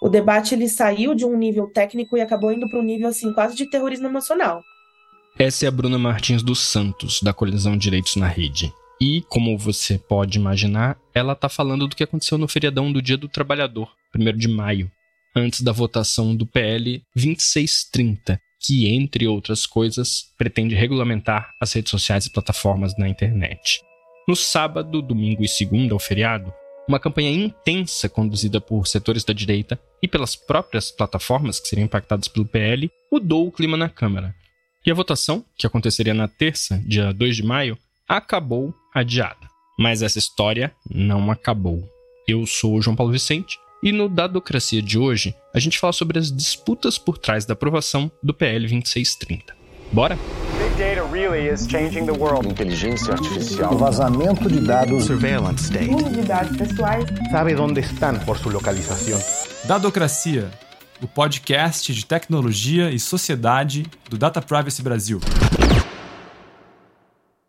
O debate ele saiu de um nível técnico e acabou indo para um nível assim quase de terrorismo emocional. Essa é a Bruna Martins dos Santos, da Colisão Direitos na Rede. E, como você pode imaginar, ela está falando do que aconteceu no feriadão do Dia do Trabalhador, 1 de maio, antes da votação do PL 2630, que, entre outras coisas, pretende regulamentar as redes sociais e plataformas na internet. No sábado, domingo e segunda, ao feriado, uma campanha intensa conduzida por setores da direita e pelas próprias plataformas que seriam impactadas pelo PL mudou o clima na Câmara. E a votação, que aconteceria na terça, dia 2 de maio, acabou adiada. Mas essa história não acabou. Eu sou o João Paulo Vicente e no Dadocracia de hoje a gente fala sobre as disputas por trás da aprovação do PL 2630. Bora? Data really is changing the world. Inteligência artificial. O vazamento de dados. Surveillance state. Uso de dados pessoais. Sabe onde estão por sua localização. Dadocracia, o podcast de tecnologia e sociedade do Data Privacy Brasil.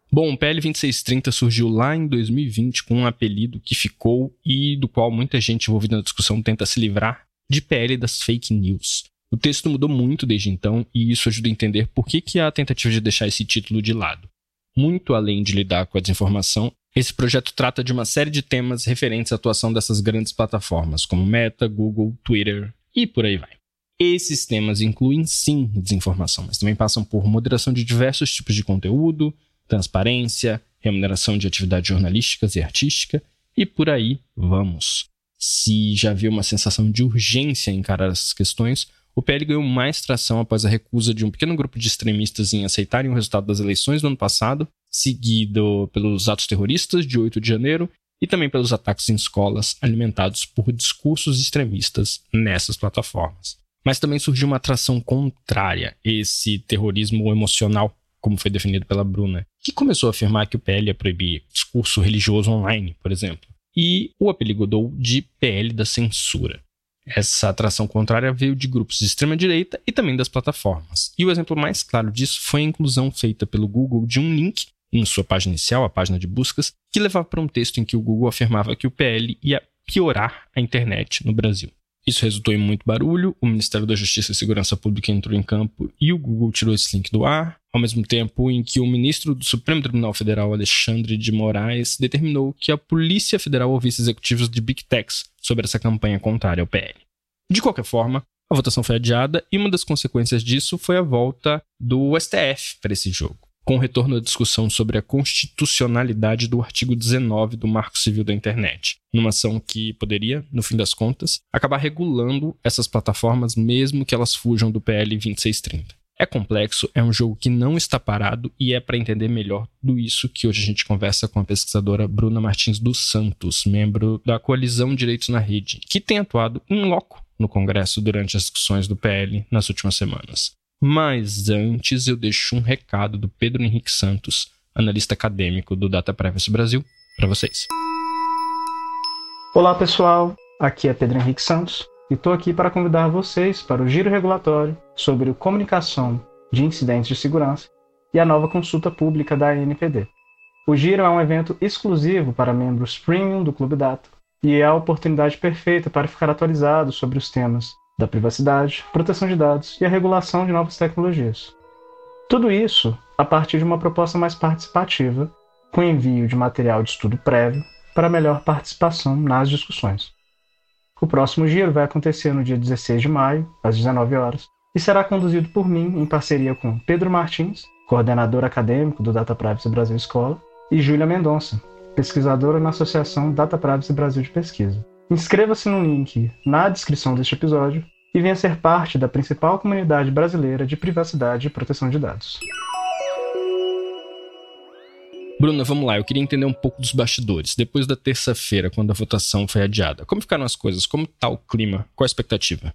Bom, o PL 2630 surgiu lá em 2020 com um apelido que ficou e do qual muita gente envolvida na discussão tenta se livrar de PL das fake news. O texto mudou muito desde então e isso ajuda a entender por que, que há a tentativa de deixar esse título de lado. Muito além de lidar com a desinformação, esse projeto trata de uma série de temas referentes à atuação dessas grandes plataformas, como Meta, Google, Twitter e por aí vai. Esses temas incluem sim desinformação, mas também passam por moderação de diversos tipos de conteúdo, transparência, remuneração de atividades jornalísticas e artística, e por aí vamos. Se já havia uma sensação de urgência em encarar essas questões, o PL ganhou mais tração após a recusa de um pequeno grupo de extremistas em aceitarem o resultado das eleições do ano passado, seguido pelos atos terroristas de 8 de janeiro e também pelos ataques em escolas alimentados por discursos extremistas nessas plataformas. Mas também surgiu uma atração contrária, esse terrorismo emocional como foi definido pela Bruna, que começou a afirmar que o PL ia proibir discurso religioso online, por exemplo, e o apelidou de PL da censura. Essa atração contrária veio de grupos de extrema-direita e também das plataformas. E o exemplo mais claro disso foi a inclusão feita pelo Google de um link em sua página inicial, a página de buscas, que levava para um texto em que o Google afirmava que o PL ia piorar a internet no Brasil. Isso resultou em muito barulho, o Ministério da Justiça e Segurança Pública entrou em campo e o Google tirou esse link do ar, ao mesmo tempo em que o ministro do Supremo Tribunal Federal, Alexandre de Moraes, determinou que a Polícia Federal ouvisse executivos de Big Techs sobre essa campanha contrária ao PL. De qualquer forma, a votação foi adiada e uma das consequências disso foi a volta do STF para esse jogo com retorno à discussão sobre a constitucionalidade do artigo 19 do Marco Civil da Internet, numa ação que poderia, no fim das contas, acabar regulando essas plataformas mesmo que elas fujam do PL 2630. É complexo, é um jogo que não está parado e é para entender melhor tudo isso que hoje a gente conversa com a pesquisadora Bruna Martins dos Santos, membro da Coalizão Direitos na Rede, que tem atuado em loco no Congresso durante as discussões do PL nas últimas semanas. Mas antes eu deixo um recado do Pedro Henrique Santos, analista acadêmico do Data Privacy Brasil, para vocês. Olá pessoal, aqui é Pedro Henrique Santos e estou aqui para convidar vocês para o giro regulatório sobre comunicação de incidentes de segurança e a nova consulta pública da ANPD. O giro é um evento exclusivo para membros premium do Clube Data e é a oportunidade perfeita para ficar atualizado sobre os temas da privacidade, proteção de dados e a regulação de novas tecnologias. Tudo isso a partir de uma proposta mais participativa, com envio de material de estudo prévio para melhor participação nas discussões. O próximo giro vai acontecer no dia 16 de maio, às 19 horas, e será conduzido por mim em parceria com Pedro Martins, coordenador acadêmico do Data Privacy Brasil Escola, e Júlia Mendonça, pesquisadora na Associação Data Privacy Brasil de Pesquisa. Inscreva-se no link na descrição deste episódio e venha ser parte da principal comunidade brasileira de privacidade e proteção de dados. Bruna, vamos lá. Eu queria entender um pouco dos bastidores. Depois da terça-feira, quando a votação foi adiada, como ficaram as coisas? Como está o clima? Qual a expectativa?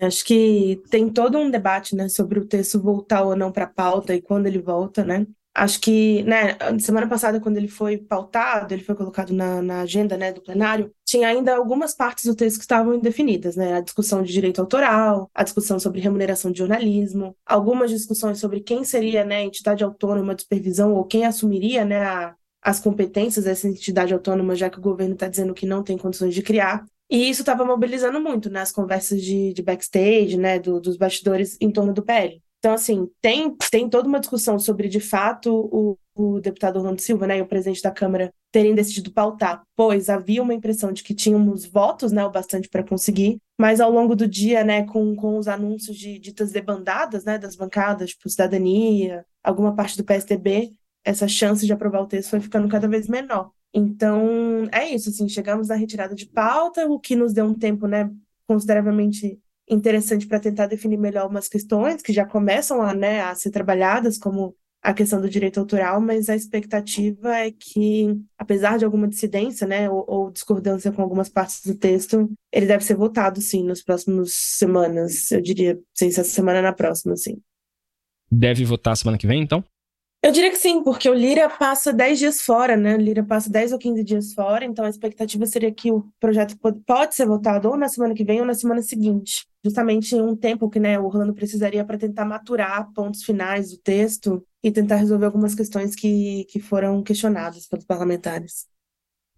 Acho que tem todo um debate, né, sobre o texto voltar ou não para a pauta e quando ele volta, né? Acho que, né, semana passada, quando ele foi pautado, ele foi colocado na, na agenda, né, do plenário, tinha ainda algumas partes do texto que estavam indefinidas, né? A discussão de direito autoral, a discussão sobre remuneração de jornalismo, algumas discussões sobre quem seria, né, entidade autônoma de supervisão ou quem assumiria, né, a, as competências dessa entidade autônoma, já que o governo está dizendo que não tem condições de criar. E isso estava mobilizando muito nas conversas de, de backstage, né, do, dos bastidores em torno do PL. Então, assim, tem, tem toda uma discussão sobre, de fato, o, o deputado Orlando Silva né, e o presidente da Câmara terem decidido pautar, pois havia uma impressão de que tínhamos votos né, o bastante para conseguir, mas ao longo do dia, né, com, com os anúncios de ditas debandadas né, das bancadas, tipo Cidadania, alguma parte do PSDB, essa chance de aprovar o texto foi ficando cada vez menor. Então, é isso, assim, chegamos na retirada de pauta, o que nos deu um tempo, né, consideravelmente interessante para tentar definir melhor umas questões que já começam a, né, a ser trabalhadas, como a questão do direito autoral, mas a expectativa é que, apesar de alguma dissidência, né, ou, ou, discordância com algumas partes do texto, ele deve ser votado, sim, nos próximos semanas, eu diria, sem se essa semana na próxima, sim. Deve votar semana que vem, então? Eu diria que sim, porque o Lira passa 10 dias fora, né? O Lira passa 10 ou 15 dias fora, então a expectativa seria que o projeto pode ser votado ou na semana que vem ou na semana seguinte. Justamente um tempo que né, o Orlando precisaria para tentar maturar pontos finais do texto e tentar resolver algumas questões que, que foram questionadas pelos parlamentares.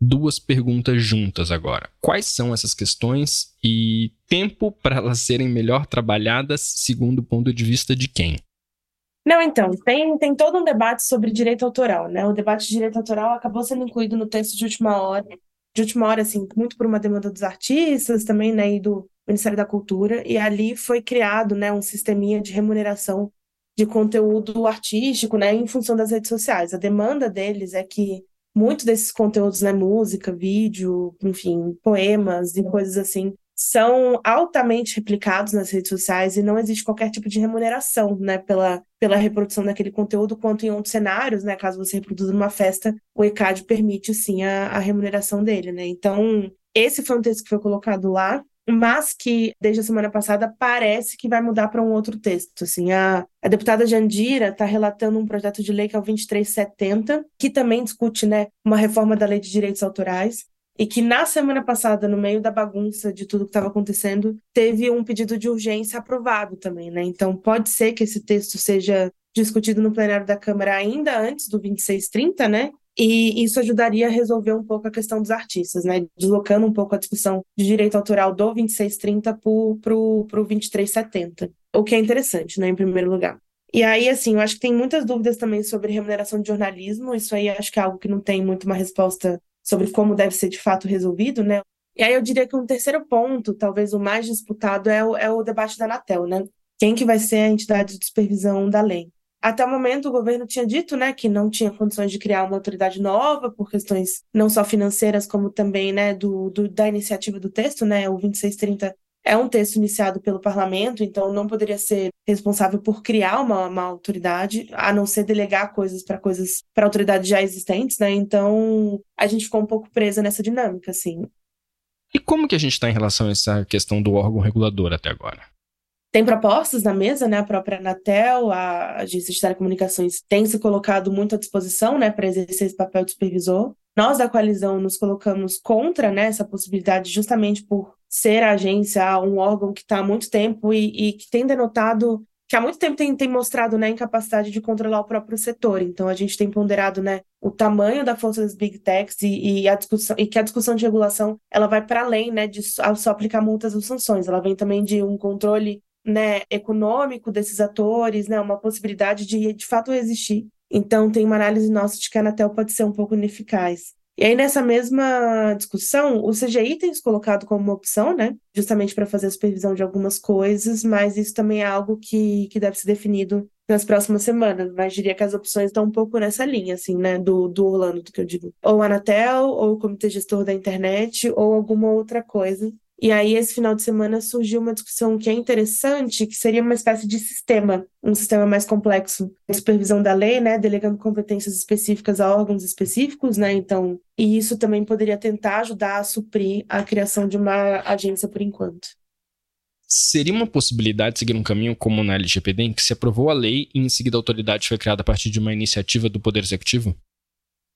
Duas perguntas juntas agora. Quais são essas questões e tempo para elas serem melhor trabalhadas segundo o ponto de vista de quem? Não, então, tem, tem todo um debate sobre direito autoral, né? O debate de direito autoral acabou sendo incluído no texto de última hora, de última hora, assim, muito por uma demanda dos artistas também, né, e do Ministério da Cultura, e ali foi criado, né, um sisteminha de remuneração de conteúdo artístico, né, em função das redes sociais. A demanda deles é que muitos desses conteúdos, né, música, vídeo, enfim, poemas e coisas assim, são altamente replicados nas redes sociais e não existe qualquer tipo de remuneração, né, pela, pela reprodução daquele conteúdo, quanto em outros cenários, né, caso você reproduza numa festa, o ECAD permite, sim, a, a remuneração dele, né, então esse foi um texto que foi colocado lá, mas que desde a semana passada parece que vai mudar para um outro texto. Assim, a, a deputada Jandira está relatando um projeto de lei que é o 2370, que também discute né, uma reforma da lei de direitos autorais e que na semana passada, no meio da bagunça de tudo que estava acontecendo, teve um pedido de urgência aprovado também, né? Então pode ser que esse texto seja discutido no plenário da Câmara ainda antes do 2630, né? E isso ajudaria a resolver um pouco a questão dos artistas, né? Deslocando um pouco a discussão de direito autoral do 2630 para o 2370. O que é interessante, né? Em primeiro lugar. E aí, assim, eu acho que tem muitas dúvidas também sobre remuneração de jornalismo. Isso aí acho que é algo que não tem muito uma resposta sobre como deve ser de fato resolvido, né? E aí eu diria que um terceiro ponto, talvez o mais disputado, é o, é o debate da Anatel, né? Quem que vai ser a entidade de supervisão da lei? Até o momento, o governo tinha dito né, que não tinha condições de criar uma autoridade nova, por questões não só financeiras, como também né, do, do, da iniciativa do texto, né, o 2630 é um texto iniciado pelo parlamento, então não poderia ser responsável por criar uma, uma autoridade, a não ser delegar coisas para coisas para autoridades já existentes, né? Então a gente ficou um pouco presa nessa dinâmica, assim. E como que a gente está em relação a essa questão do órgão regulador até agora? Tem propostas na mesa, né? A própria Anatel, a Agência de Telecomunicações tem se colocado muito à disposição, né, para exercer esse papel de supervisor. Nós da coalizão nos colocamos contra né, essa possibilidade, justamente por ser a agência um órgão que está há muito tempo e, e, que tem denotado, que há muito tempo tem, tem mostrado né, incapacidade de controlar o próprio setor. Então, a gente tem ponderado né, o tamanho da força das big techs e, e, a discussão, e que a discussão de regulação ela vai para além né, de só, só aplicar multas ou sanções, ela vem também de um controle né, econômico desses atores, né, uma possibilidade de de fato existir. Então, tem uma análise nossa de que a Anatel pode ser um pouco ineficaz. E aí, nessa mesma discussão, o CGI tem se colocado como uma opção, né? Justamente para fazer a supervisão de algumas coisas, mas isso também é algo que, que deve ser definido nas próximas semanas. Mas diria que as opções estão um pouco nessa linha, assim, né? Do, do Orlando, do que eu digo. Ou a Anatel, ou o Comitê Gestor da Internet, ou alguma outra coisa e aí, esse final de semana, surgiu uma discussão que é interessante, que seria uma espécie de sistema, um sistema mais complexo de supervisão da lei, né, delegando competências específicas a órgãos específicos, né, então, e isso também poderia tentar ajudar a suprir a criação de uma agência por enquanto. Seria uma possibilidade seguir um caminho como na LGPD, em que se aprovou a lei e em seguida a autoridade foi criada a partir de uma iniciativa do Poder Executivo?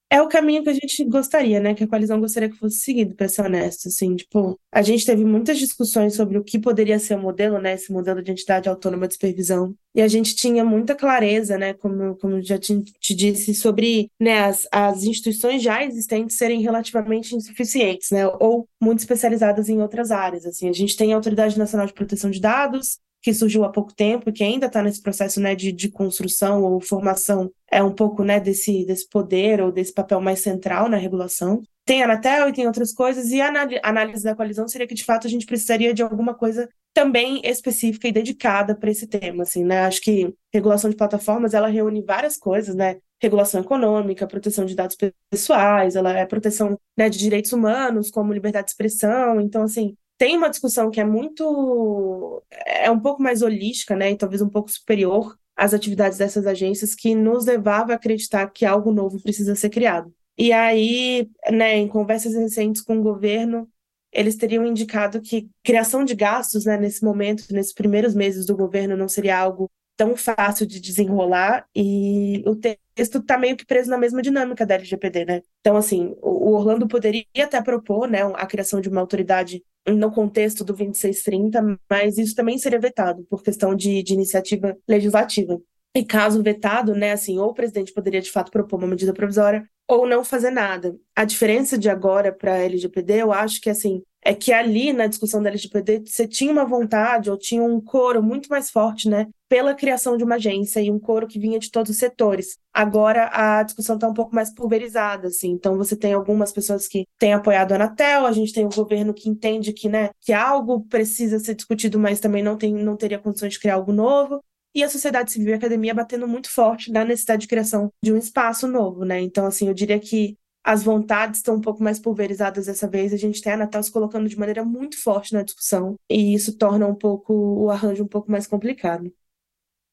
É o caminho que a gente gostaria, né? Que a coalizão gostaria que fosse seguido, para ser honesto. Assim, tipo, a gente teve muitas discussões sobre o que poderia ser o modelo, né? Esse modelo de entidade autônoma de supervisão. E a gente tinha muita clareza, né? Como, como já te, te disse, sobre né, as, as instituições já existentes serem relativamente insuficientes, né? Ou muito especializadas em outras áreas. Assim, a gente tem a Autoridade Nacional de Proteção de Dados, que surgiu há pouco tempo que ainda está nesse processo né, de, de construção ou formação é um pouco né, desse, desse poder ou desse papel mais central na regulação. Tem a Anatel e tem outras coisas, e a análise da coalizão seria que, de fato, a gente precisaria de alguma coisa também específica e dedicada para esse tema, assim, né? Acho que regulação de plataformas, ela reúne várias coisas, né? Regulação econômica, proteção de dados pessoais, ela é proteção né, de direitos humanos, como liberdade de expressão, então, assim, tem uma discussão que é muito é um pouco mais holística, né, e talvez um pouco superior às atividades dessas agências que nos levava a acreditar que algo novo precisa ser criado. E aí, né, em conversas recentes com o governo, eles teriam indicado que criação de gastos, né, nesse momento, nesses primeiros meses do governo, não seria algo tão fácil de desenrolar e o texto está meio que preso na mesma dinâmica da LGPD, né? Então, assim, o Orlando poderia até propor, né, a criação de uma autoridade no contexto do 2630, mas isso também seria vetado por questão de, de iniciativa legislativa. E caso vetado, né, assim, ou o presidente poderia de fato propor uma medida provisória ou não fazer nada. A diferença de agora para a LGPD, eu acho que assim, é que ali na discussão da LGPD você tinha uma vontade ou tinha um coro muito mais forte, né, pela criação de uma agência e um coro que vinha de todos os setores. Agora a discussão está um pouco mais pulverizada, assim. Então você tem algumas pessoas que têm apoiado a Anatel, a gente tem o um governo que entende que, né, que algo precisa ser discutido, mas também não tem não teria condições de criar algo novo e a sociedade civil e a academia batendo muito forte na necessidade de criação de um espaço novo, né? Então, assim, eu diria que as vontades estão um pouco mais pulverizadas dessa vez. A gente tem a Natal se colocando de maneira muito forte na discussão, e isso torna um pouco o arranjo um pouco mais complicado.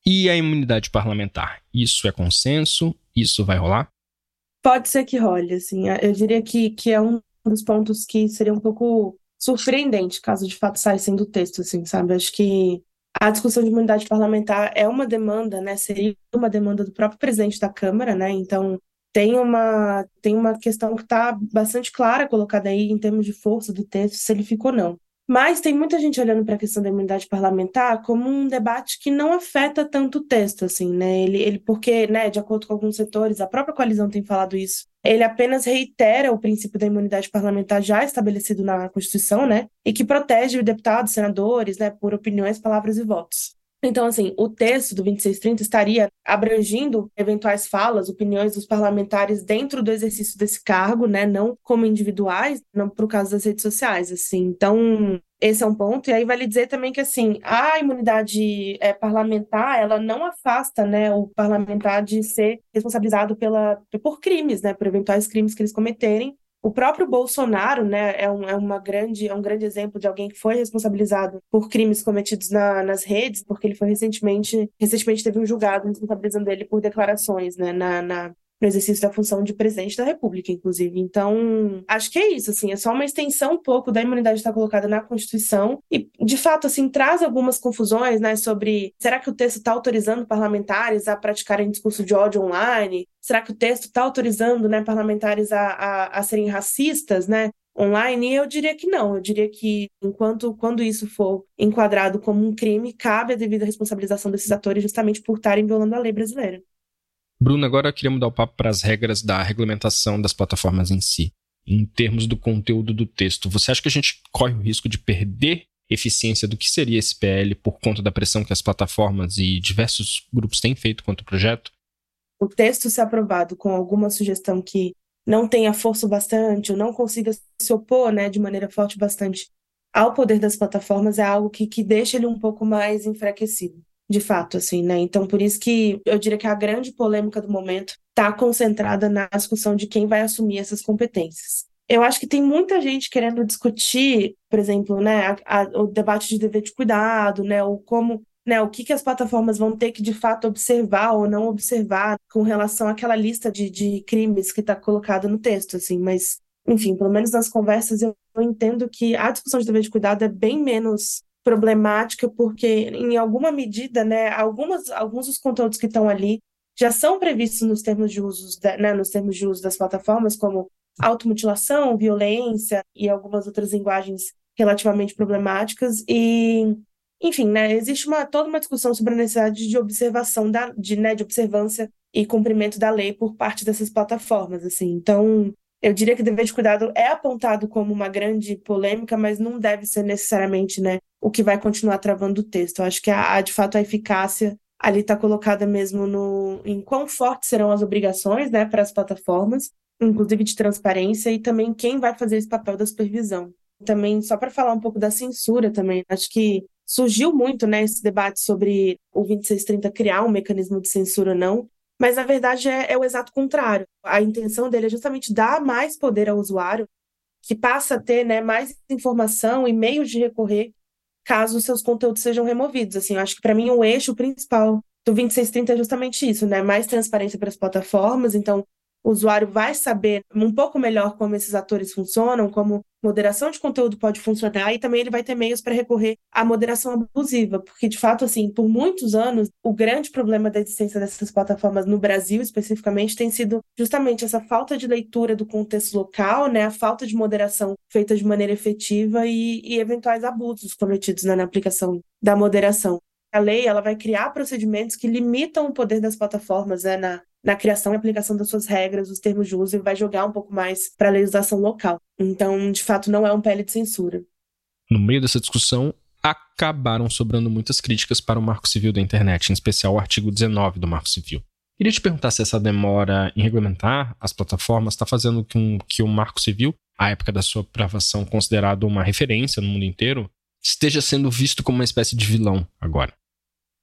E a imunidade parlamentar? Isso é consenso? Isso vai rolar? Pode ser que role, assim. Eu diria que, que é um dos pontos que seria um pouco surpreendente caso de fato saíssem do texto, assim, sabe? Acho que a discussão de imunidade parlamentar é uma demanda, né? Seria uma demanda do próprio presidente da Câmara, né? Então tem uma tem uma questão que está bastante clara colocada aí em termos de força do texto, se ele ficou ou não. Mas tem muita gente olhando para a questão da imunidade parlamentar como um debate que não afeta tanto o texto, assim, né? Ele, ele porque, né, de acordo com alguns setores, a própria coalizão tem falado isso. Ele apenas reitera o princípio da imunidade parlamentar já estabelecido na Constituição, né? E que protege deputados, senadores, né, por opiniões, palavras e votos. Então, assim, o texto do 2630 estaria abrangindo eventuais falas, opiniões dos parlamentares dentro do exercício desse cargo, né, não como individuais, não por causa das redes sociais, assim. Então, esse é um ponto. E aí vale dizer também que, assim, a imunidade é, parlamentar, ela não afasta, né, o parlamentar de ser responsabilizado pela, por crimes, né, por eventuais crimes que eles cometerem, o próprio Bolsonaro, né, é, um, é, uma grande, é um grande exemplo de alguém que foi responsabilizado por crimes cometidos na, nas redes, porque ele foi recentemente, recentemente teve um julgado responsabilizando ele por declarações, né, na, na no exercício da função de presidente da República, inclusive. Então, acho que é isso, assim, é só uma extensão um pouco da imunidade estar colocada na Constituição e, de fato, assim, traz algumas confusões, né, sobre será que o texto está autorizando parlamentares a praticarem discurso de ódio online? Será que o texto está autorizando, né, parlamentares a, a, a serem racistas, né? online, eu diria que não. Eu diria que enquanto quando isso for enquadrado como um crime, cabe a devida responsabilização desses atores justamente por estarem violando a lei brasileira. Bruno, agora eu queria mudar o papo para as regras da regulamentação das plataformas em si. Em termos do conteúdo do texto, você acha que a gente corre o risco de perder eficiência do que seria esse PL por conta da pressão que as plataformas e diversos grupos têm feito contra o projeto? O texto ser aprovado com alguma sugestão que não tenha força bastante ou não consiga se opor né, de maneira forte bastante ao poder das plataformas é algo que, que deixa ele um pouco mais enfraquecido de fato, assim, né? Então, por isso que eu diria que a grande polêmica do momento está concentrada na discussão de quem vai assumir essas competências. Eu acho que tem muita gente querendo discutir, por exemplo, né, a, a, o debate de dever de cuidado, né, o como, né, o que, que as plataformas vão ter que de fato observar ou não observar com relação àquela lista de, de crimes que está colocada no texto, assim, mas, enfim, pelo menos nas conversas eu entendo que a discussão de dever de cuidado é bem menos problemática, porque em alguma medida, né, algumas, alguns dos conteúdos que estão ali já são previstos nos termos de uso, né, nos termos de uso das plataformas, como automutilação, violência e algumas outras linguagens relativamente problemáticas. E, enfim, né, existe uma, toda uma discussão sobre a necessidade de observação, da, de, né, de observância e cumprimento da lei por parte dessas plataformas. Assim. Então, eu diria que o dever de cuidado é apontado como uma grande polêmica, mas não deve ser necessariamente né, o que vai continuar travando o texto. Eu acho que, a, a de fato, a eficácia ali está colocada mesmo no em quão fortes serão as obrigações né, para as plataformas, inclusive de transparência, e também quem vai fazer esse papel da supervisão. Também, só para falar um pouco da censura também, acho que surgiu muito né, esse debate sobre o 2630 criar um mecanismo de censura ou não, mas na verdade é, é o exato contrário. A intenção dele é justamente dar mais poder ao usuário, que passa a ter né, mais informação e meios de recorrer caso os seus conteúdos sejam removidos. Assim, eu acho que para mim o eixo principal do 2630 é justamente isso, né? Mais transparência para as plataformas, então o usuário vai saber um pouco melhor como esses atores funcionam, como moderação de conteúdo pode funcionar e também ele vai ter meios para recorrer à moderação abusiva, porque de fato assim, por muitos anos, o grande problema da existência dessas plataformas no Brasil especificamente tem sido justamente essa falta de leitura do contexto local, né, a falta de moderação feita de maneira efetiva e, e eventuais abusos cometidos né, na aplicação da moderação. A lei ela vai criar procedimentos que limitam o poder das plataformas né, na, na criação e aplicação das suas regras, os termos de uso, e vai jogar um pouco mais para a legislação local. Então, de fato, não é um PL de censura. No meio dessa discussão, acabaram sobrando muitas críticas para o Marco Civil da Internet, em especial o artigo 19 do Marco Civil. Queria te perguntar se essa demora em regulamentar as plataformas está fazendo com que o Marco Civil, à época da sua aprovação considerado uma referência no mundo inteiro, esteja sendo visto como uma espécie de vilão agora.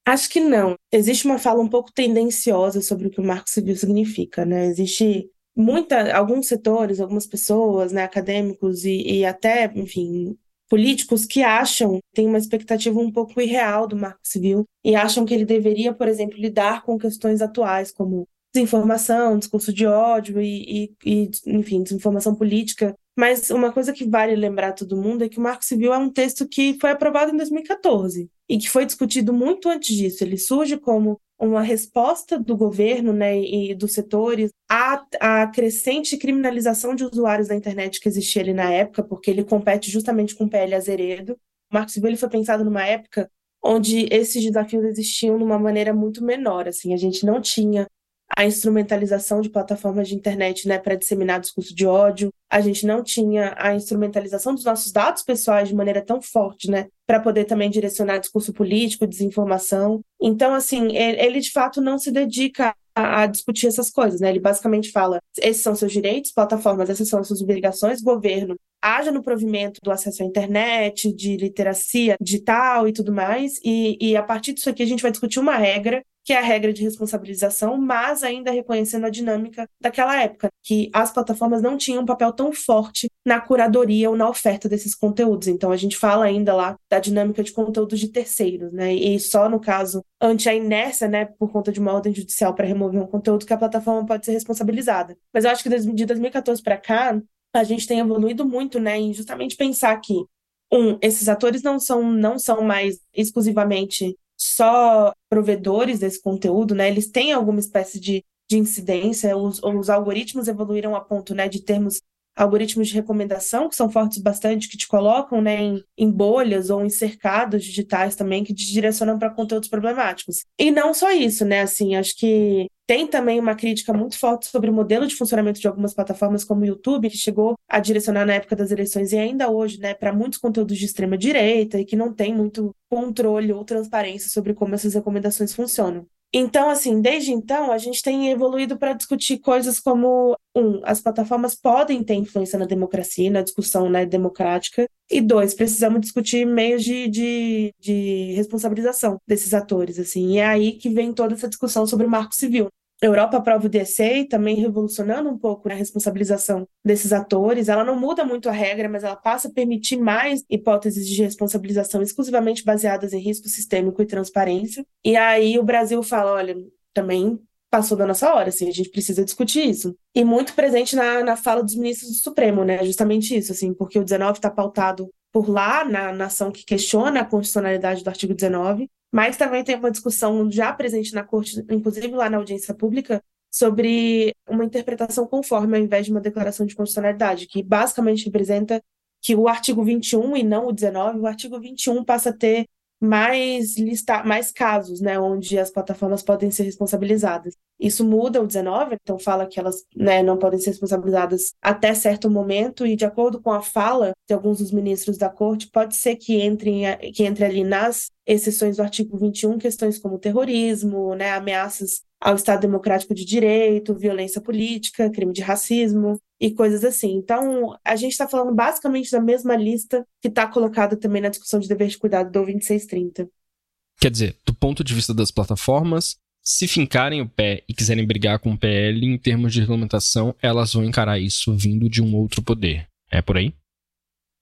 Acho que não. Existe uma fala um pouco tendenciosa sobre o que o marco civil significa, né? Existe muita, alguns setores, algumas pessoas, né, acadêmicos e, e até, enfim, políticos que acham, têm uma expectativa um pouco irreal do marco civil e acham que ele deveria, por exemplo, lidar com questões atuais como desinformação, discurso de ódio e, e, e, enfim, desinformação política. Mas uma coisa que vale lembrar todo mundo é que o Marco Civil é um texto que foi aprovado em 2014 e que foi discutido muito antes disso. Ele surge como uma resposta do governo né, e dos setores à, à crescente criminalização de usuários da internet que existia ali na época, porque ele compete justamente com o PL Azeredo. O Marco Civil ele foi pensado numa época onde esses desafios existiam de uma maneira muito menor. Assim, a gente não tinha a instrumentalização de plataformas de internet né, para disseminar discurso de ódio. A gente não tinha a instrumentalização dos nossos dados pessoais de maneira tão forte, né, para poder também direcionar discurso político, desinformação. Então, assim, ele de fato não se dedica a, a, discutir essas coisas, né? Ele basicamente fala: esses são seus direitos, plataformas, essas são suas obrigações, governo, haja no provimento do acesso à internet, de literacia digital e tudo mais, e, e a partir disso aqui a gente vai discutir uma regra que é a regra de responsabilização, mas ainda reconhecendo a dinâmica daquela época, que as plataformas não tinham um papel tão forte na curadoria ou na oferta desses conteúdos. Então a gente fala ainda lá da dinâmica de conteúdos de terceiros, né? E só no caso ante a inércia, né, por conta de uma ordem judicial para remover um conteúdo que a plataforma pode ser responsabilizada. Mas eu acho que de 2014 para cá, a gente tem evoluído muito, né, em justamente pensar que um, esses atores não são não são mais exclusivamente só provedores desse conteúdo, né? Eles têm alguma espécie de, de incidência, os, os algoritmos evoluíram a ponto, né, de termos algoritmos de recomendação que são fortes bastante, que te colocam né, em, em bolhas ou em cercados digitais também, que te direcionam para conteúdos problemáticos. E não só isso, né? Assim, acho que tem também uma crítica muito forte sobre o modelo de funcionamento de algumas plataformas como o YouTube, que chegou a direcionar na época das eleições e ainda hoje, né, para muitos conteúdos de extrema direita e que não tem muito controle ou transparência sobre como essas recomendações funcionam. Então, assim, desde então, a gente tem evoluído para discutir coisas como, um, as plataformas podem ter influência na democracia, na discussão né, democrática, e dois, precisamos discutir meios de, de, de responsabilização desses atores, assim, e é aí que vem toda essa discussão sobre o marco civil. Europa aprova o DSA, também revolucionando um pouco a responsabilização desses atores. Ela não muda muito a regra, mas ela passa a permitir mais hipóteses de responsabilização exclusivamente baseadas em risco sistêmico e transparência. E aí o Brasil fala, olha, também passou da nossa hora, assim, a gente precisa discutir isso. E muito presente na, na fala dos ministros do Supremo, né, justamente isso, assim, porque o 19 está pautado por lá, na nação que questiona a constitucionalidade do artigo 19, Mas também tem uma discussão já presente na corte, inclusive lá na audiência pública, sobre uma interpretação conforme ao invés de uma declaração de constitucionalidade, que basicamente representa que o artigo 21 e não o 19, o artigo 21 passa a ter mais lista, mais casos, né, onde as plataformas podem ser responsabilizadas. Isso muda o 19, então fala que elas né, não podem ser responsabilizadas até certo momento, e de acordo com a fala de alguns dos ministros da corte, pode ser que entre, que entre ali nas exceções do artigo 21 questões como terrorismo, né, ameaças ao Estado Democrático de Direito, violência política, crime de racismo e coisas assim. Então, a gente está falando basicamente da mesma lista que está colocada também na discussão de dever de cuidado do 2630. Quer dizer, do ponto de vista das plataformas, se fincarem o pé e quiserem brigar com o PL em termos de regulamentação, elas vão encarar isso vindo de um outro poder. É por aí?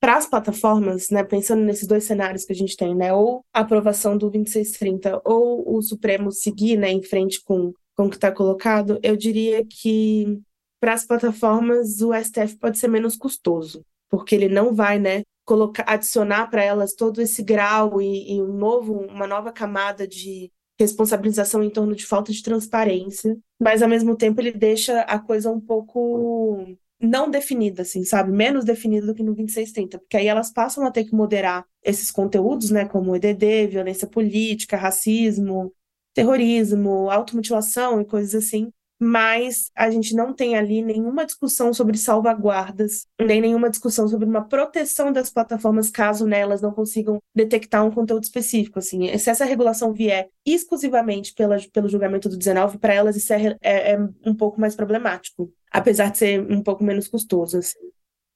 Para as plataformas, né, pensando nesses dois cenários que a gente tem, né, ou a aprovação do 2630 ou o Supremo seguir né, em frente com, com o que está colocado, eu diria que para as plataformas o STF pode ser menos custoso, porque ele não vai né, colocar, adicionar para elas todo esse grau e, e um novo, uma nova camada de responsabilização em torno de falta de transparência, mas ao mesmo tempo ele deixa a coisa um pouco não definida, assim, sabe? Menos definida do que no 2630, porque aí elas passam a ter que moderar esses conteúdos, né, como EDD, violência política, racismo, terrorismo, automutilação e coisas assim, mas a gente não tem ali nenhuma discussão sobre salvaguardas, nem nenhuma discussão sobre uma proteção das plataformas caso nelas não consigam detectar um conteúdo específico. Assim, se essa regulação vier exclusivamente pela, pelo julgamento do 19, para elas isso é, é, é, um pouco mais problemático, apesar de ser um pouco menos custoso. Assim.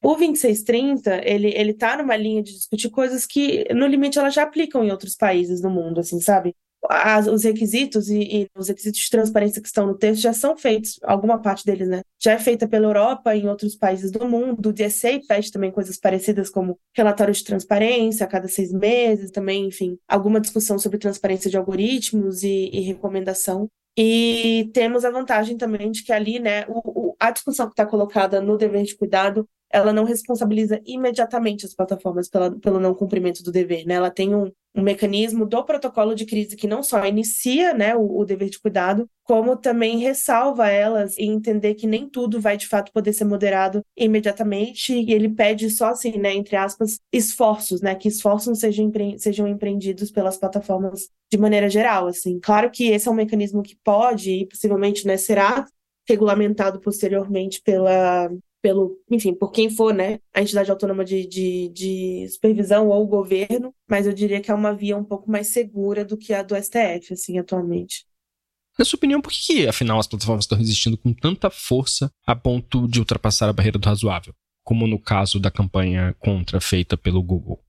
O 2630, ele, ele tá numa linha de discutir coisas que, no limite, elas já aplicam em outros países do mundo, assim, sabe? As, os requisitos e, e, os requisitos de transparência que estão no texto já são feitos, alguma parte deles, né? Já é feita pela Europa e em outros países do mundo. O DSA pede também coisas parecidas como relatórios de transparência a cada seis meses, também, enfim, alguma discussão sobre transparência de algoritmos e, e recomendação. E temos a vantagem também de que ali, né, o, o, a discussão que está colocada no dever de cuidado ela não responsabiliza imediatamente as plataformas pela, pelo não cumprimento do dever, né? Ela tem um, um mecanismo do protocolo de crise que não só inicia né, o, o, dever de cuidado, como também ressalva elas e entender que nem tudo vai de fato poder ser moderado imediatamente, e ele pede só assim, né, entre aspas, esforços, né, que esforços sejam, empre sejam empreendidos pelas plataformas de maneira geral, assim. Claro que esse é um mecanismo que pode e possivelmente, né, será regulamentado posteriormente pela, pelo, enfim, por quem for, né, a entidade autônoma de, de, de, supervisão ou o governo, mas eu diria que é uma via um pouco mais segura do que a do STF, assim, atualmente. Na sua opinião, por que, afinal, as plataformas estão resistindo com tanta força a ponto de ultrapassar a barreira do razoável, como no caso da campanha contra feita pelo Google?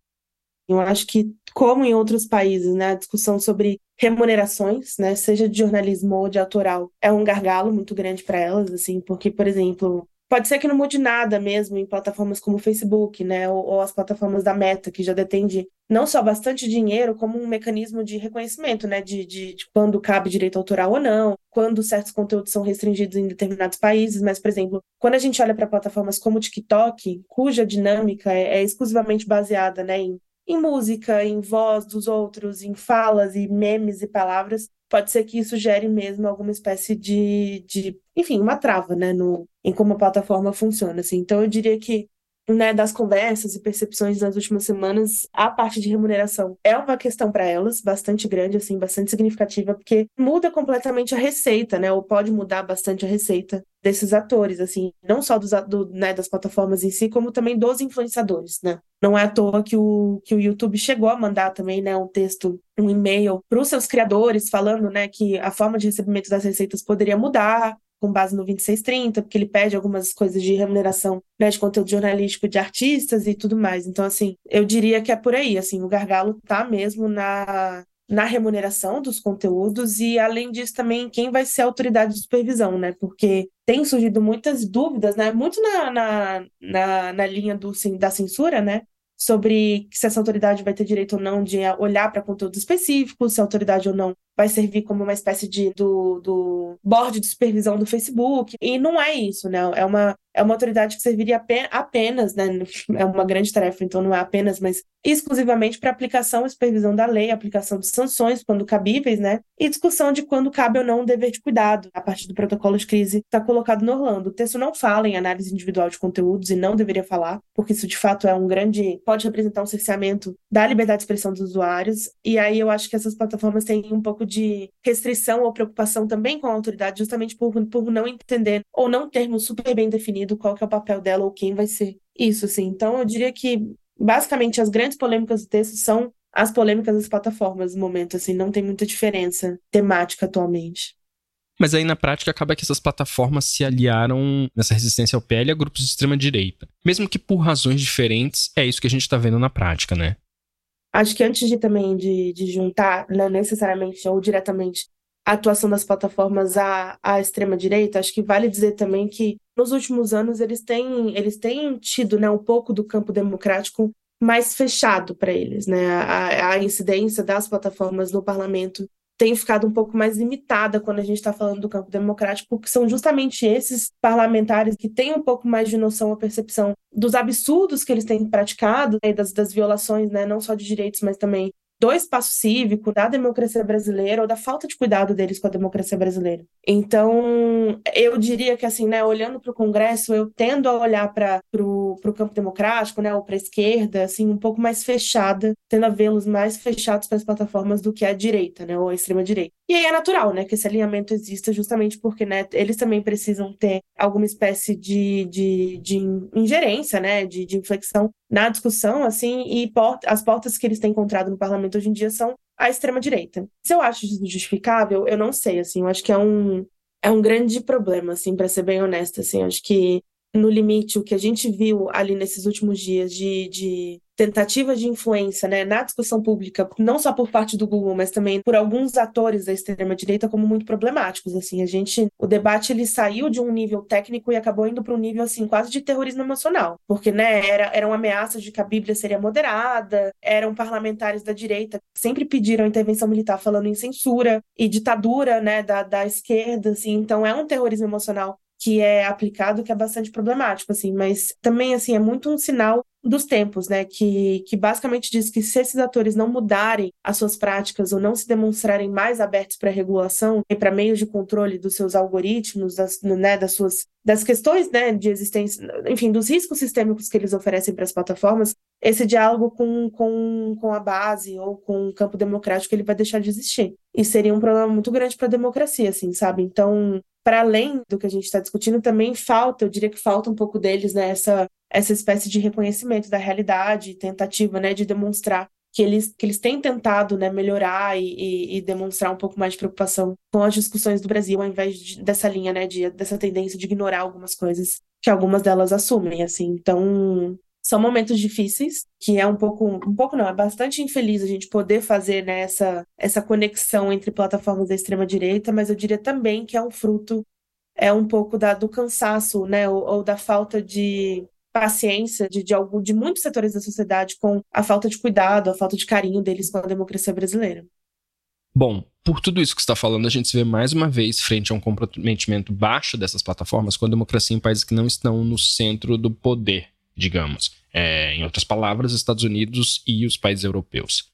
Eu acho que, como em outros países, né, a discussão sobre remunerações, né, seja de jornalismo ou de autoral, é um gargalo muito grande para elas, assim, porque, por exemplo, Pode ser que não mude nada mesmo em plataformas como o Facebook, né, ou, ou, as plataformas da Meta, que já detende não só bastante dinheiro, como um mecanismo de reconhecimento, né, de, de, de, quando cabe direito autoral ou não, quando certos conteúdos são restringidos em determinados países. Mas, por exemplo, quando a gente olha para plataformas como o TikTok, cuja dinâmica é, é exclusivamente baseada, né, em, em música, em voz dos outros, em falas e memes e palavras, pode ser que isso gere mesmo alguma espécie de, de enfim, uma trava, né, no, em como a plataforma funciona, assim. Então, eu diria que né, das conversas e percepções das últimas semanas, a parte de remuneração é uma questão para elas bastante grande, assim, bastante significativa, porque muda completamente a receita, né, ou pode mudar bastante a receita desses atores, assim, não só dos, do, né, das plataformas em si, como também dos influenciadores, né. Não é à toa que o, que o YouTube chegou a mandar também, né, um texto, um e-mail para os seus criadores, falando, né, que a forma de recebimento das receitas poderia mudar, com base no 2630, porque ele pede algumas coisas de remuneração né, de conteúdo jornalístico de artistas e tudo mais. Então, assim, eu diria que é por aí, assim, o gargalo tá mesmo na, na remuneração dos conteúdos e, além disso, também quem vai ser a autoridade de supervisão, né? Porque tem surgido muitas dúvidas, né? Muito na, na, na, na linha do, da censura, né? Sobre se essa autoridade vai ter direito ou não de olhar para conteúdos específicos, se a autoridade ou não vai servir como uma espécie de do, do board de supervisão do Facebook. E não é isso, né? É uma é uma autoridade que serviria apenas, né, é uma grande tarefa, então não é apenas, mas exclusivamente para aplicação e supervisão da lei, aplicação de sanções quando cabíveis, né, e discussão de quando cabe ou não um dever de cuidado, a partir do protocolo de crise que está colocado no Orlando. O texto não fala em análise individual de conteúdos e não deveria falar, porque isso de fato é um grande, pode representar um cerceamento da liberdade de expressão dos usuários, e aí eu acho que essas plataformas têm um pouco de restrição ou preocupação também com a autoridade, justamente por, por não entender ou não termos super bem definido qual que é o papel dela ou quem vai ser isso, assim. Então, eu diria que, basicamente, as grandes polêmicas do texto são as polêmicas das plataformas no momento, assim, não tem muita diferença temática atualmente. Mas aí, na prática, acaba que essas plataformas se aliaram nessa resistência ao PL a grupos de extrema-direita. Mesmo que por razões diferentes, é isso que a gente está vendo na prática, né? Acho que antes de também de, de juntar, não né, necessariamente ou diretamente, a atuação das plataformas à, à extrema-direita, acho que vale dizer também que nos últimos anos eles têm, eles têm tido né, um pouco do campo democrático mais fechado para eles. Né? A, a incidência das plataformas no parlamento tem ficado um pouco mais limitada quando a gente está falando do campo democrático, porque são justamente esses parlamentares que têm um pouco mais de noção ou percepção dos absurdos que eles têm praticado, né, das, das violações, né, não só de direitos, mas também do espaço cívico, da democracia brasileira ou da falta de cuidado deles com a democracia brasileira. Então, eu diria que, assim, né, olhando para o Congresso, eu tendo a olhar para o campo democrático, né, ou para a esquerda, assim, um pouco mais fechada, tendo a vê-los mais fechados para as plataformas do que a direita, né, ou a extrema-direita. E aí é natural, né, que esse alinhamento exista justamente porque, né, eles também precisam ter alguma espécie de, de, de ingerência, né, de, de inflexão na discussão, assim, e as portas que eles têm encontrado no parlamento hoje em dia são a extrema-direita. Se eu acho isso justificável, eu não sei, assim, eu acho que é um, é um grande problema, assim, para ser bem honesta, assim, eu acho que no limite, o que a gente viu ali nesses últimos dias de, de tentativa de influência né, na discussão pública, não só por parte do Google, mas também por alguns atores da extrema-direita como muito problemáticos. Assim, a gente, o debate ele saiu de um nível técnico e acabou indo para um nível assim quase de terrorismo emocional, porque né, era, eram ameaças de que a Bíblia seria moderada, eram parlamentares da direita que sempre pediram intervenção militar falando em censura e ditadura né, da, da esquerda, assim, então é um terrorismo emocional que é aplicado que é bastante problemático, assim, mas também, assim, é muito um sinal dos tempos, né, que, que basicamente diz que se esses atores não mudarem as suas práticas ou não se demonstrarem mais abertos para regulação e para meios de controle dos seus algoritmos, das, né, das suas das questões, né, de existência, enfim, dos riscos sistêmicos que eles oferecem para as plataformas, esse diálogo com, com, com a base ou com o campo democrático ele vai deixar de existir. E seria um problema muito grande para a democracia, assim, sabe? Então, para além do que a gente está discutindo, também falta, eu diria que falta um pouco deles, né, essa, essa espécie de reconhecimento da realidade, tentativa, né, de demonstrar que eles, que eles têm tentado né, melhorar e, e, e, demonstrar um pouco mais de preocupação com as discussões do Brasil, ao invés de, dessa linha, né, de, dessa tendência de ignorar algumas coisas que algumas delas assumem, assim. Então, são momentos difíceis, que é um pouco, um pouco não, é bastante infeliz a gente poder fazer né, essa, essa conexão entre plataformas da extrema-direita, mas eu diria também que é um fruto, é um pouco da, do cansaço, né, ou, ou da falta de paciência de, de, algum, de muitos setores da sociedade com a falta de cuidado, a falta de carinho deles com a democracia brasileira. Bom, por tudo isso que está falando, a gente se vê mais uma vez frente a um comprometimento baixo dessas plataformas com a democracia em países que não estão no centro do poder digamos. É, em outras palavras, Estados Unidos e os países europeus.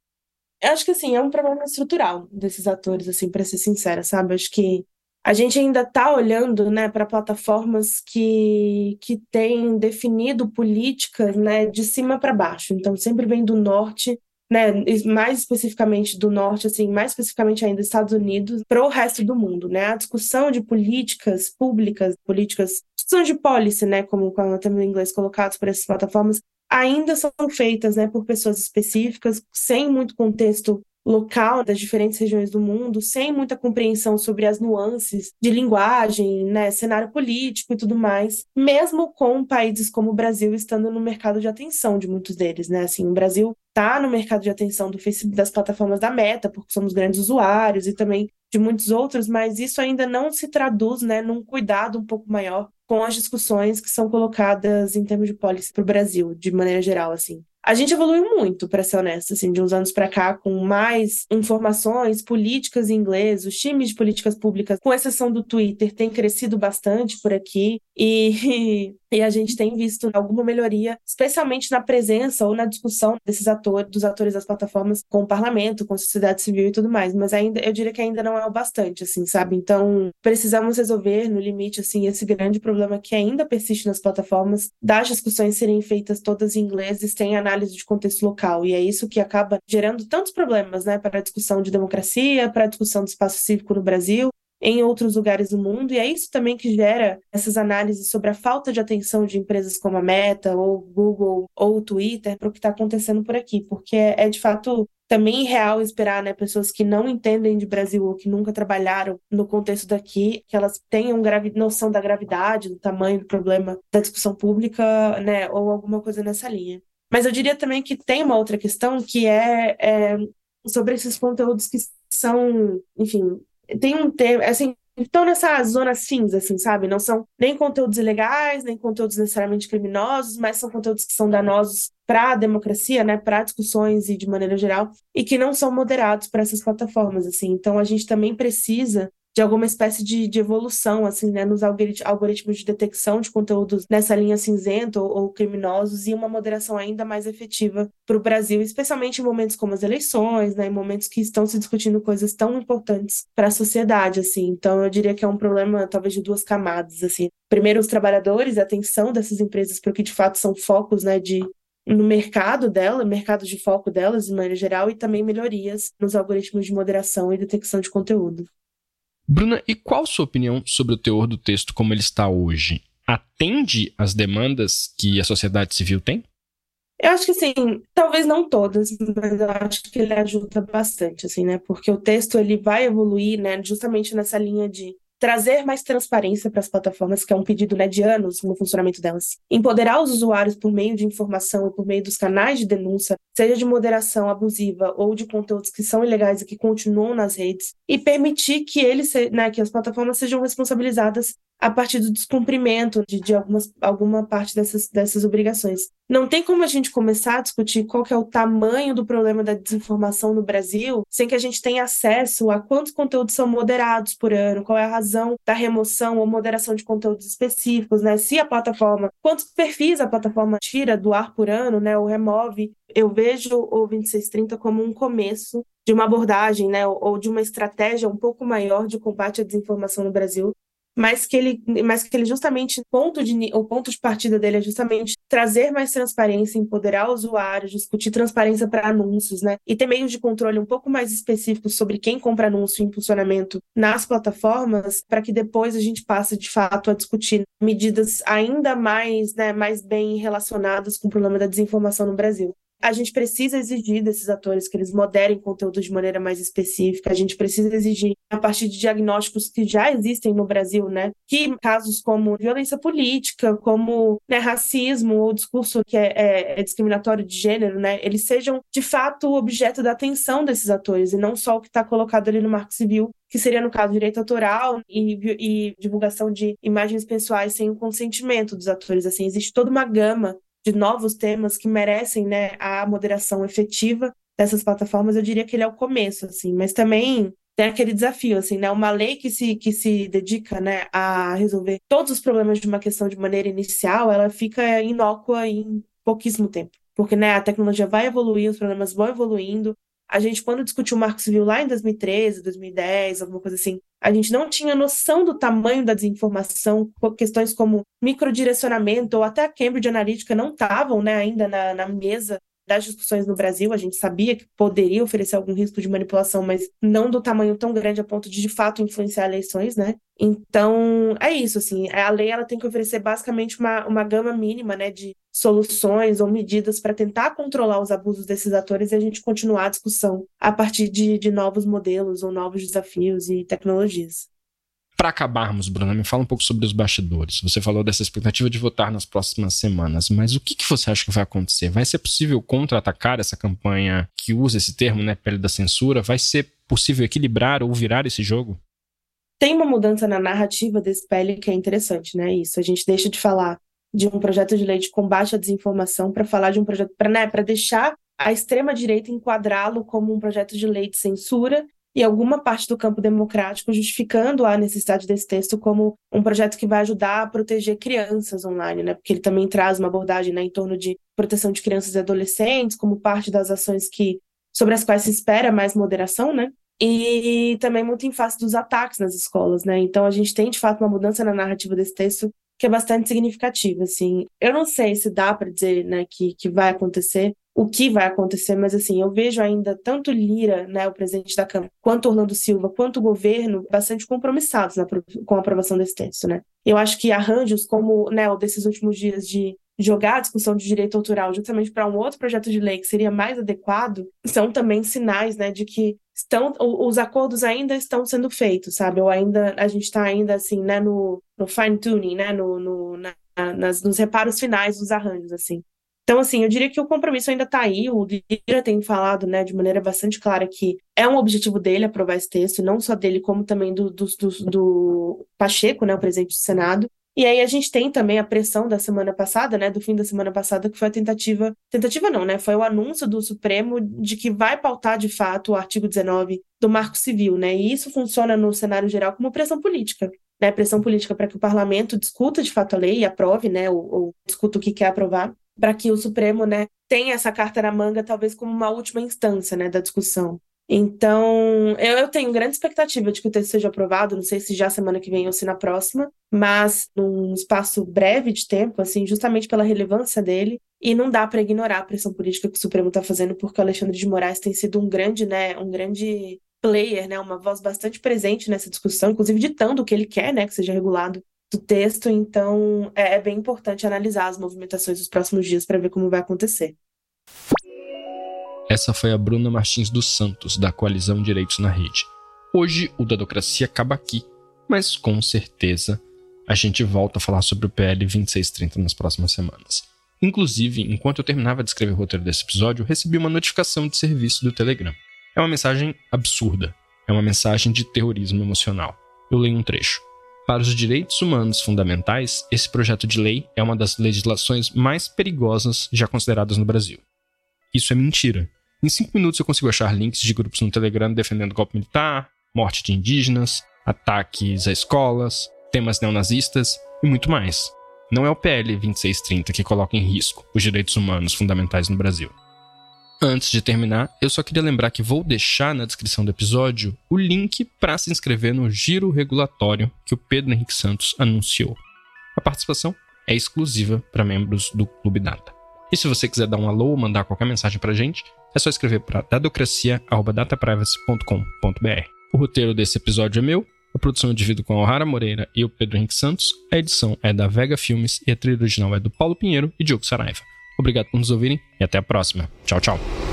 Eu acho que assim, é um problema estrutural desses atores, assim, para ser sincera, sabe? Acho que a gente ainda está olhando né, para plataformas que, que têm definido políticas né, de cima para baixo. Então, sempre vem do norte, né, mais especificamente do norte, assim, mais especificamente ainda Estados Unidos, para o resto do mundo. Né? A discussão de políticas públicas, políticas discussões de policy, né, como com o termo em inglês colocados por essas plataformas, ainda são feitas, né, por pessoas específicas, sem muito contexto local das diferentes regiões do mundo, sem muita compreensão sobre as nuances de linguagem, né, cenário político e tudo mais, mesmo com países como o Brasil estando no mercado de atenção de muitos deles, né? Assim, o Brasil está no mercado de atenção do Facebook, das plataformas da Meta, porque somos grandes usuários e também de muitos outros, mas isso ainda não se traduz, né, num cuidado um pouco maior com as discussões que são colocadas em termos de policy para o Brasil, de maneira geral, assim. A gente evoluiu muito, para ser honesta, assim, de uns anos para cá, com mais informações políticas em inglês, os times de políticas públicas, com exceção do Twitter, têm crescido bastante por aqui e, e a gente tem visto alguma melhoria, especialmente na presença ou na discussão desses atores, dos atores das plataformas com o parlamento, com a sociedade civil e tudo mais, mas ainda eu diria que ainda não é o bastante, assim, sabe? Então, precisamos resolver no limite assim esse grande problema que ainda persiste nas plataformas, das discussões serem feitas todas em inglês, sem análise de contexto local, e é isso que acaba gerando tantos problemas, né, para a discussão de democracia, para a discussão do espaço cívico no Brasil, em outros lugares do mundo, e é isso também que gera essas análises sobre a falta de atenção de empresas como a Meta, ou Google, ou Twitter para o que está acontecendo por aqui, porque é, é de fato também real esperar, né, pessoas que não entendem de Brasil ou que nunca trabalharam no contexto daqui, que elas tenham noção da gravidade, do tamanho do problema da discussão pública, né, ou alguma coisa nessa linha. Mas eu diria também que tem uma outra questão que é, é sobre esses conteúdos que são, enfim, tem um tema, assim, estão nessa zona cinza, assim, sabe? Não são nem conteúdos ilegais, nem conteúdos necessariamente criminosos, mas são conteúdos que são danosos para a democracia, né, para discussões e de maneira geral, e que não são moderados para essas plataformas, assim. Então a gente também precisa de alguma espécie de, de evolução, assim, né, nos algoritmos de detecção de conteúdos nessa linha cinzenta ou, ou criminosos e uma moderação ainda mais efetiva para o Brasil, especialmente em momentos como as eleições, né, em momentos que estão se discutindo coisas tão importantes para a sociedade, assim. Então, eu diria que é um problema talvez de duas camadas, assim. Primeiro, os trabalhadores, a atenção dessas empresas para o que de fato são focos, né, de no mercado dela, mercado de foco delas, de maneira geral, e também melhorias nos algoritmos de moderação e detecção de conteúdo. Bruna, e qual sua opinião sobre o teor do texto como ele está hoje? Atende às demandas que a sociedade civil tem? Eu acho que sim, talvez não todas, mas eu acho que ele ajuda bastante, assim, né? Porque o texto ele vai evoluir, né, justamente nessa linha de trazer mais transparência para as plataformas, que é um pedido né, de anos no funcionamento delas. Empoderar os usuários por meio de informação e por meio dos canais de denúncia, seja de moderação abusiva ou de conteúdos que são ilegais e que continuam nas redes, e permitir que eles, né, que as plataformas sejam responsabilizadas a partir do descumprimento de, de algumas, alguma parte dessas, dessas obrigações. Não tem como a gente começar a discutir qual é o tamanho do problema da desinformação no Brasil sem que a gente tenha acesso a quantos conteúdos são moderados por ano, qual é a razão da remoção ou moderação de conteúdos específicos, né? Se a plataforma, quantos perfis a plataforma tira do ar por ano, né, ou remove. Eu vejo o 2630 como um começo de uma abordagem, né, ou de uma estratégia um pouco maior de combate à desinformação no Brasil, mas que ele, mas que ele justamente ponto de, o ponto de partida dele é justamente trazer mais transparência, empoderar o usuário, discutir transparência para anúncios, né? E ter meios de controle um pouco mais específicos sobre quem compra anúncio e impulsionamento nas plataformas, para que depois a gente passe de fato a discutir medidas ainda mais, né, mais bem relacionadas com o problema da desinformação no Brasil a gente precisa exigir desses atores que eles moderem conteúdo de maneira mais específica, a gente precisa exigir, a partir de diagnósticos que já existem no Brasil, né, que casos como violência política, como né, racismo ou discurso que é, é, é, discriminatório de gênero, né, eles sejam de fato objeto da atenção desses atores e não só o que está colocado ali no Marco Civil que seria, no caso, direito autoral e, e, divulgação de imagens pessoais sem o consentimento dos atores. Assim, existe toda uma gama de novos temas que merecem né, a moderação efetiva dessas plataformas, eu diria que ele é o começo, assim, mas também tem aquele desafio, assim, né? Uma lei que se, que se dedica, né, a resolver todos os problemas de uma questão de maneira inicial, ela fica inócua em pouquíssimo tempo. Porque, né, a tecnologia vai evoluir, os problemas vão evoluindo, a gente, quando discutiu o Marco Civil lá em 2013, 2010, alguma coisa assim, a gente não tinha noção do tamanho da desinformação, questões como microdirecionamento ou até a Cambridge Analytica não estavam né, ainda na, na mesa das discussões no Brasil, a gente sabia que poderia oferecer algum risco de manipulação, mas não do tamanho tão grande a ponto de de fato influenciar eleições, né? Então, é isso, assim, a lei ela tem que oferecer basicamente uma, uma gama mínima, né, de soluções ou medidas para tentar controlar os abusos desses atores e a gente continuar a discussão a partir de, de novos modelos ou novos desafios e tecnologias. Para acabarmos, Bruna, me fala um pouco sobre os bastidores. Você falou dessa expectativa de votar nas próximas semanas, mas o que, que você acha que vai acontecer? Vai ser possível contra-atacar essa campanha que usa esse termo, né, pele da censura? Vai ser possível equilibrar ou virar esse jogo? Tem uma mudança na narrativa desse pele que é interessante, né? Isso. A gente deixa de falar de um projeto de lei de combate à desinformação para falar de um projeto para né, deixar a extrema direita enquadrá-lo como um projeto de lei de censura e alguma parte do campo democrático justificando a necessidade desse texto como um projeto que vai ajudar a proteger crianças online, né? Porque ele também traz uma abordagem né, em torno de proteção de crianças e adolescentes como parte das ações que sobre as quais se espera mais moderação, né? E também muito em face dos ataques nas escolas, né? Então a gente tem de fato uma mudança na narrativa desse texto que é bastante significativa, assim. Eu não sei se dá para dizer, né, que, que vai acontecer, o que vai acontecer, mas assim, eu vejo ainda tanto Lira, né, o presidente da Câmara, quanto Orlando Silva, quanto o governo, bastante compromissados na, com a aprovação desse texto, né. Eu acho que arranjos como, né, o desses últimos dias de jogar a discussão de direito autoral justamente para um outro projeto de lei que seria mais adequado, são também sinais, né, de que estão os acordos ainda estão sendo feitos, sabe? Ou ainda a gente está ainda assim, né, no, no fine tuning, né, no, no na, nas, nos reparos finais dos arranjos, assim. Então, assim, eu diria que o compromisso ainda está aí. O Lira tem falado, né, de maneira bastante clara que é um objetivo dele aprovar esse texto, não só dele, como também do, do, do, do Pacheco, né, o presidente do Senado. E aí a gente tem também a pressão da semana passada, né, do fim da semana passada, que foi a tentativa, tentativa não, né, foi o anúncio do Supremo de que vai pautar de fato o artigo 19 do Marco Civil, né? E isso funciona no cenário geral como pressão política, né, pressão política para que o parlamento discuta de fato a lei e aprove, né, ou, ou discuta o que quer aprovar para que o Supremo, né, tenha essa carta na manga, talvez como uma última instância, né, da discussão. Então, eu, eu, tenho grande expectativa de que o texto seja aprovado, não sei se já semana que vem ou se na próxima, mas num espaço breve de tempo, assim, justamente pela relevância dele, e não dá para ignorar a pressão política que o Supremo está fazendo, porque o Alexandre de Moraes tem sido um grande, né, um grande player, né, uma voz bastante presente nessa discussão, inclusive ditando o que ele quer, né, que seja regulado do texto, então é, é bem importante analisar as movimentações dos próximos dias para ver como vai acontecer. Essa foi a Bruna Martins dos Santos, da Coalizão Direitos na Rede. Hoje o Dadocracia acaba aqui, mas com certeza a gente volta a falar sobre o PL 2630 nas próximas semanas. Inclusive, enquanto eu terminava de escrever o roteiro desse episódio, eu recebi uma notificação de serviço do Telegram. É uma mensagem absurda. É uma mensagem de terrorismo emocional. Eu leio um trecho. Para os direitos humanos fundamentais, esse projeto de lei é uma das legislações mais perigosas já consideradas no Brasil. Isso é mentira. Em cinco minutos eu consigo achar links de grupos no Telegram defendendo golpe militar, morte de indígenas, ataques a escolas, temas neonazistas e muito mais. Não é o PL 2630 que coloca em risco os direitos humanos fundamentais no Brasil. Antes de terminar, eu só queria lembrar que vou deixar na descrição do episódio o link para se inscrever no giro regulatório que o Pedro Henrique Santos anunciou. A participação é exclusiva para membros do Clube Data. E se você quiser dar um alô ou mandar qualquer mensagem para gente, é só escrever para dadocracia.dataprivacy.com.br. O roteiro desse episódio é meu, a produção eu divido com a O'Hara Moreira e o Pedro Henrique Santos, a edição é da Vega Filmes e a trilha original é do Paulo Pinheiro e Diogo Saraiva. Obrigado por nos ouvirem e até a próxima. Tchau, tchau.